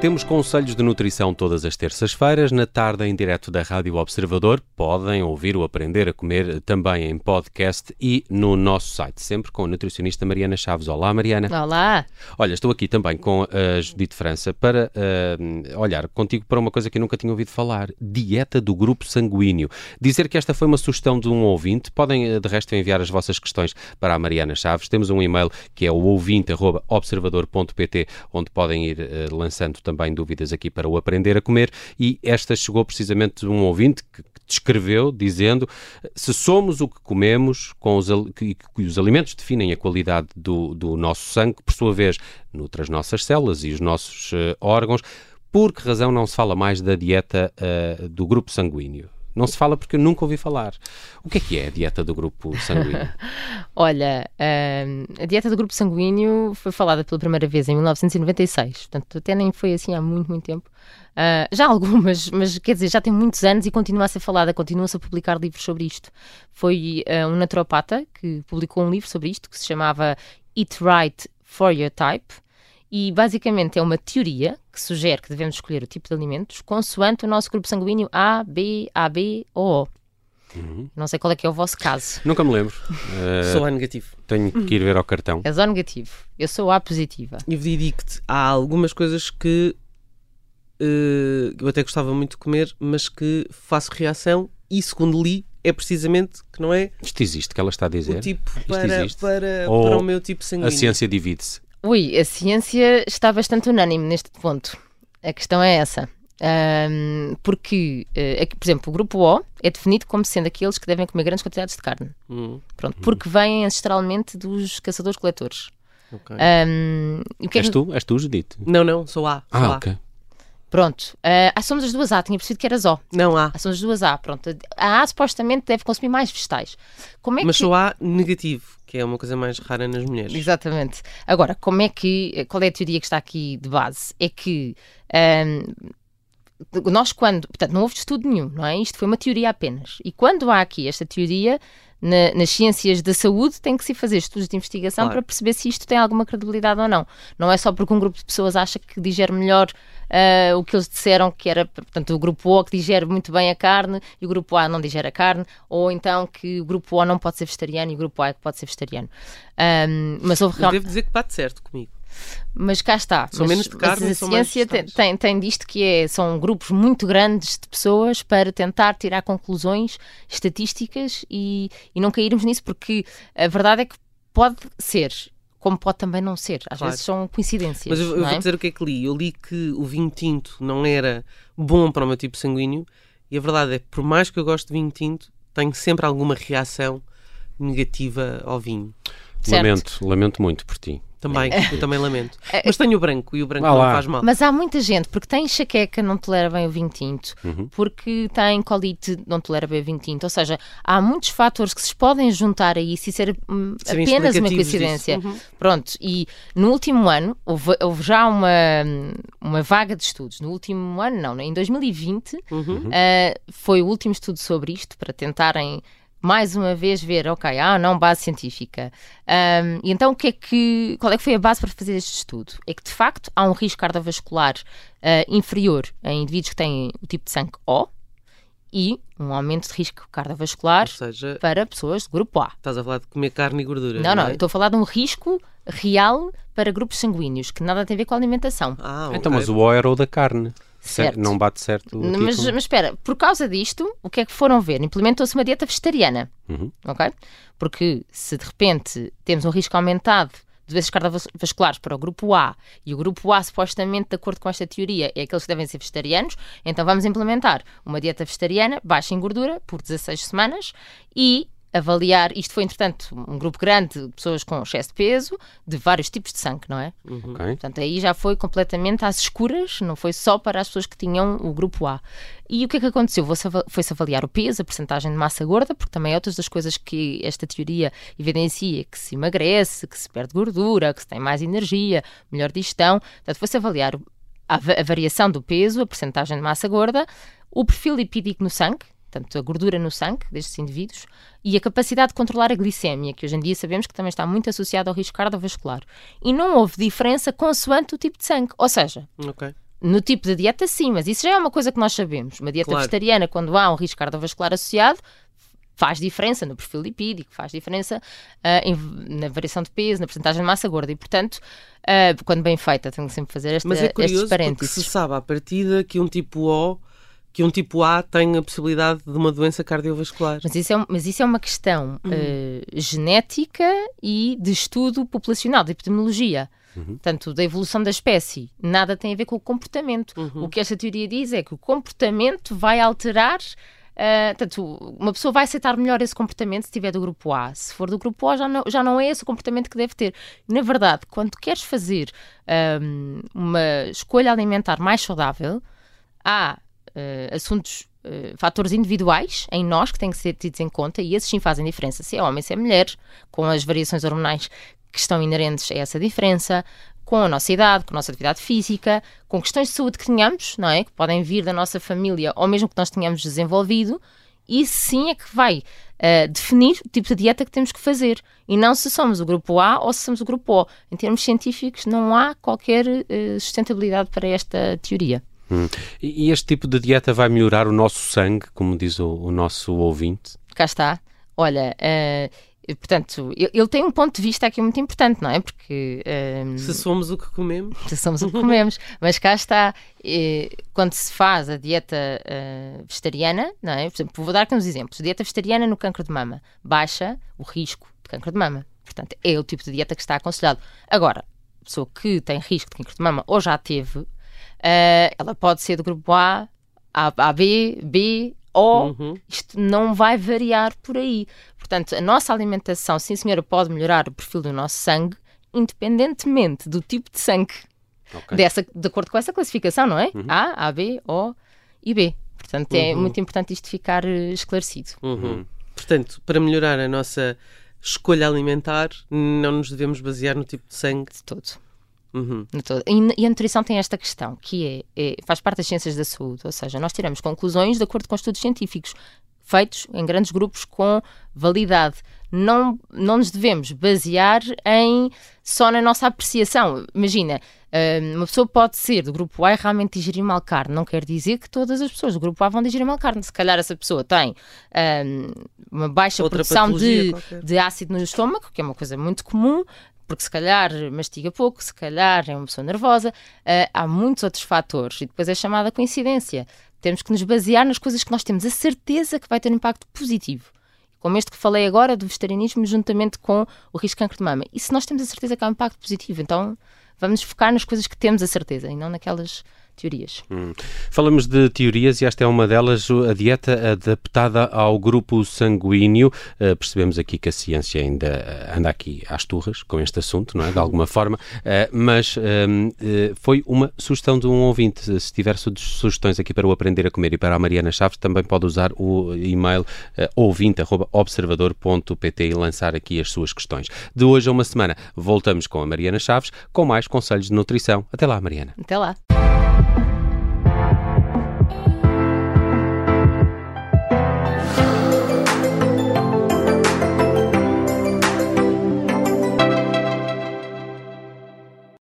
Temos conselhos de nutrição todas as terças-feiras, na tarde em direto da Rádio Observador. Podem ouvir o Aprender a Comer também em podcast e no nosso site, sempre com a nutricionista Mariana Chaves. Olá, Mariana. Olá. Olha, estou aqui também com a Judite França para uh, olhar contigo para uma coisa que eu nunca tinha ouvido falar: dieta do grupo sanguíneo. Dizer que esta foi uma sugestão de um ouvinte. Podem, eh, de resto, enviar as vossas questões para a Mariana Chaves. Temos um e-mail que é o ouvinte.observador.pt, onde podem ir uh, lançando também dúvidas aqui para o aprender a comer e esta chegou precisamente de um ouvinte que descreveu dizendo se somos o que comemos com os, que, que os alimentos definem a qualidade do, do nosso sangue, por sua vez nutre as nossas células e os nossos uh, órgãos, por que razão não se fala mais da dieta uh, do grupo sanguíneo? Não se fala porque eu nunca ouvi falar. O que é que é a dieta do grupo sanguíneo? Olha, uh, a dieta do grupo sanguíneo foi falada pela primeira vez em 1996, portanto até nem foi assim há muito, muito tempo. Uh, já algumas, mas quer dizer, já tem muitos anos e continua a ser falada, continua-se a publicar livros sobre isto. Foi uh, um naturopata que publicou um livro sobre isto que se chamava Eat Right for Your Type e basicamente é uma teoria que sugere que devemos escolher o tipo de alimentos consoante o nosso grupo sanguíneo A, B, AB ou O. Uhum. Não sei qual é que é o vosso caso. Nunca me lembro. Uh, sou A negativo. Tenho que ir ver ao cartão. És O negativo. Eu sou A positiva. E digo-te, há algumas coisas que uh, eu até gostava muito de comer, mas que faço reação e segundo li é precisamente que não é. Isto existe, que ela está a dizer. O tipo para, para, para o meu tipo sanguíneo. A ciência divide-se. Ui, a ciência está bastante unânime neste ponto. A questão é essa. Um, porque, uh, por exemplo, o grupo O é definido como sendo aqueles que devem comer grandes quantidades de carne. Uhum. Pronto, porque vêm ancestralmente dos caçadores-coletores. Okay. Um, que é És tu? És tu, Judite? Não, não, sou A. Sou ah, a. ok. Pronto. Uh, somos as duas A, tinha percebido que eras O. Não, A. Ah, somos as duas A, pronto. A A supostamente deve consumir mais vegetais. Como é Mas que... sou A negativo, que é uma coisa mais rara nas mulheres. Exatamente. Agora, como é que. Qual é a teoria que está aqui de base? É que. Um, nós quando, portanto, não houve estudo nenhum, não é? Isto foi uma teoria apenas. E quando há aqui esta teoria, na, nas ciências da saúde tem que se fazer estudos de investigação claro. para perceber se isto tem alguma credibilidade ou não. Não é só porque um grupo de pessoas acha que digere melhor uh, o que eles disseram que era, portanto, o grupo O que digere muito bem a carne e o grupo A não digere a carne, ou então que o grupo O não pode ser vegetariano e o grupo A é que pode ser vegetariano. Um, mas houve... Eu devo dizer que bate certo comigo. Mas cá está. São mas, menos de carne, mas a ciência tem, tem, tem disto que é, são grupos muito grandes de pessoas para tentar tirar conclusões estatísticas e, e não cairmos nisso, porque a verdade é que pode ser como pode também não ser. Às claro. vezes são coincidências. Mas eu, eu é? vou dizer o que é que li. Eu li que o vinho tinto não era bom para o meu tipo sanguíneo e a verdade é que, por mais que eu goste de vinho tinto, tenho sempre alguma reação negativa ao vinho. Certo. Lamento, lamento muito por ti. Também, eu também lamento. É, Mas tenho o branco e o branco ah, não faz mal. Mas há muita gente, porque tem enxaqueca, não tolera bem o vinho tinto, uhum. porque tem colite, não tolera bem o vinho tinto. Ou seja, há muitos fatores que se podem juntar a isso e ser hum, apenas uma coincidência. Uhum. Pronto, e no último ano, houve, houve, já uma, uma vaga de estudos. No último ano, não, em 2020, uhum. uh, foi o último estudo sobre isto, para tentarem mais uma vez ver, ok, ah, não, base científica. Um, e então o que é que, qual é que foi a base para fazer este estudo? É que de facto há um risco cardiovascular uh, inferior em indivíduos que têm o tipo de sangue O e um aumento de risco cardiovascular seja, para pessoas de grupo A. Estás a falar de comer carne e gordura? Não, não, é? estou a falar de um risco real para grupos sanguíneos, que nada tem a ver com a alimentação. Ah, okay. Então, mas o O era o da carne. Certo. Não bate certo mas, mas, espera, por causa disto, o que é que foram ver? Implementou-se uma dieta vegetariana, uhum. ok? Porque se de repente temos um risco aumentado de doenças cardiovasculares para o grupo A e o grupo A, supostamente, de acordo com esta teoria, é aqueles que devem ser vegetarianos, então vamos implementar uma dieta vegetariana baixa em gordura por 16 semanas e avaliar. Isto foi, entretanto, um grupo grande de pessoas com excesso de peso, de vários tipos de sangue, não é? Uhum. Okay. Portanto, aí já foi completamente às escuras, não foi só para as pessoas que tinham o grupo A. E o que é que aconteceu? Foi-se avaliar o peso, a porcentagem de massa gorda, porque também é outras das coisas que esta teoria evidencia, que se emagrece, que se perde gordura, que se tem mais energia, melhor digestão. Portanto, foi-se avaliar a, a variação do peso, a porcentagem de massa gorda, o perfil lipídico no sangue, portanto, a gordura no sangue destes indivíduos, e a capacidade de controlar a glicemia, que hoje em dia sabemos que também está muito associada ao risco cardiovascular. E não houve diferença consoante o tipo de sangue. Ou seja, okay. No tipo de dieta, sim, mas isso já é uma coisa que nós sabemos. Uma dieta Claro. vegetariana, quando há um risco cardiovascular associado, faz diferença no perfil lipídico, faz diferença ah, em- na variação de peso, na porcentagem de massa gorda. E, portanto, ah, quando bem feita, tenho que sempre fazer esta, Mas é curioso parênteses. se sabe à partida que um tipo O, que um tipo A tem a possibilidade de uma doença cardiovascular. Mas isso, é, um- mas isso é uma questão eh, genética e de estudo populacional, de epidemiologia. Portanto, da evolução da espécie. Nada tem a ver com o comportamento. O que esta teoria diz é que o comportamento vai alterar. eh, portanto, uma pessoa vai aceitar melhor esse comportamento se estiver do grupo A. Se for do grupo A, já não, já não é esse o comportamento que deve ter. Na verdade, quando queres fazer ahm, uma escolha alimentar mais saudável, há eh, assuntos, eh, fatores individuais em nós que têm que ser tidos em conta e esses sim fazem diferença. Se é homem, se é mulher, com as variações hormonais que estão inerentes a essa diferença, com a nossa idade, com a nossa atividade física, com questões de saúde que tenhamos, não é? Que podem vir da nossa família ou mesmo que nós tenhamos desenvolvido, isso sim é que vai eh, definir o tipo de dieta que temos que fazer. E não se somos o grupo A ou se somos o grupo O. Em termos científicos, não há qualquer eh, sustentabilidade para esta teoria. Hum. E este tipo de dieta vai melhorar o nosso sangue, como diz o, o nosso ouvinte? cá está. Olha, eh, portanto, ele tem um ponto de vista aqui muito importante, não é? Porque eh, Se somos o que comemos. se somos o que comemos, mas cá está, eh, quando se faz a dieta eh, vegetariana, não é? Por exemplo, vou dar aqui uns exemplos. Dieta vegetariana no cancro de mama baixa o risco de cancro de mama. Portanto, é o tipo de dieta que está aconselhado. Agora, pessoa que tem risco de cancro de mama ou já teve, eh, ela pode ser do grupo A, A, AB, B, O, Uhum. isto não vai variar por aí. Portanto, a nossa alimentação, sim senhora, pode melhorar o perfil do nosso sangue, independentemente do tipo de sangue, Ok. dessa, de acordo com essa classificação, não é? A, AB, O e B. Portanto, é muito importante isto ficar eh, esclarecido. Uhum. Portanto, para melhorar a nossa escolha alimentar, não nos devemos basear no tipo de sangue. De todo. Uhum. E, e a nutrição tem esta questão, que é, é- faz parte das ciências da saúde, ou seja, nós tiramos conclusões de acordo com estudos científicos feitos em grandes grupos com validade. Não, não nos devemos basear em só na nossa apreciação. Imagina, hum, uma pessoa pode ser do grupo A e realmente digerir mal carne. Não quer dizer que todas as pessoas do grupo A vão digerir mal carne. Se calhar essa pessoa tem hum, uma baixa Outra produção de, qualquer. de ácido no estômago, que é uma coisa muito comum, porque se calhar mastiga pouco, se calhar é uma pessoa nervosa, ah, há muitos outros fatores e depois é chamada coincidência. Temos que nos basear nas coisas que nós temos a certeza que vai ter um impacto positivo. Como este que falei agora do vegetarianismo juntamente com o risco de cancro de mama. E se nós temos a certeza que há um impacto positivo, então vamos focar nas coisas que temos a certeza e não naquelas teorias. Hum. Falamos de teorias e esta é uma delas, a dieta adaptada ao grupo sanguíneo. Uh, percebemos aqui que a ciência ainda uh, anda aqui às turras com este assunto, não é? De alguma forma, Uh, mas um, uh, foi uma sugestão de um ouvinte. Se tiver su- sugestões aqui para o Aprender a Comer e para a Mariana Chaves, também pode usar o e-mail ouvinte.observador.pt e lançar aqui as suas questões. De hoje a uma semana voltamos com a Mariana Chaves com mais conselhos de nutrição. Até lá, Mariana. Até lá!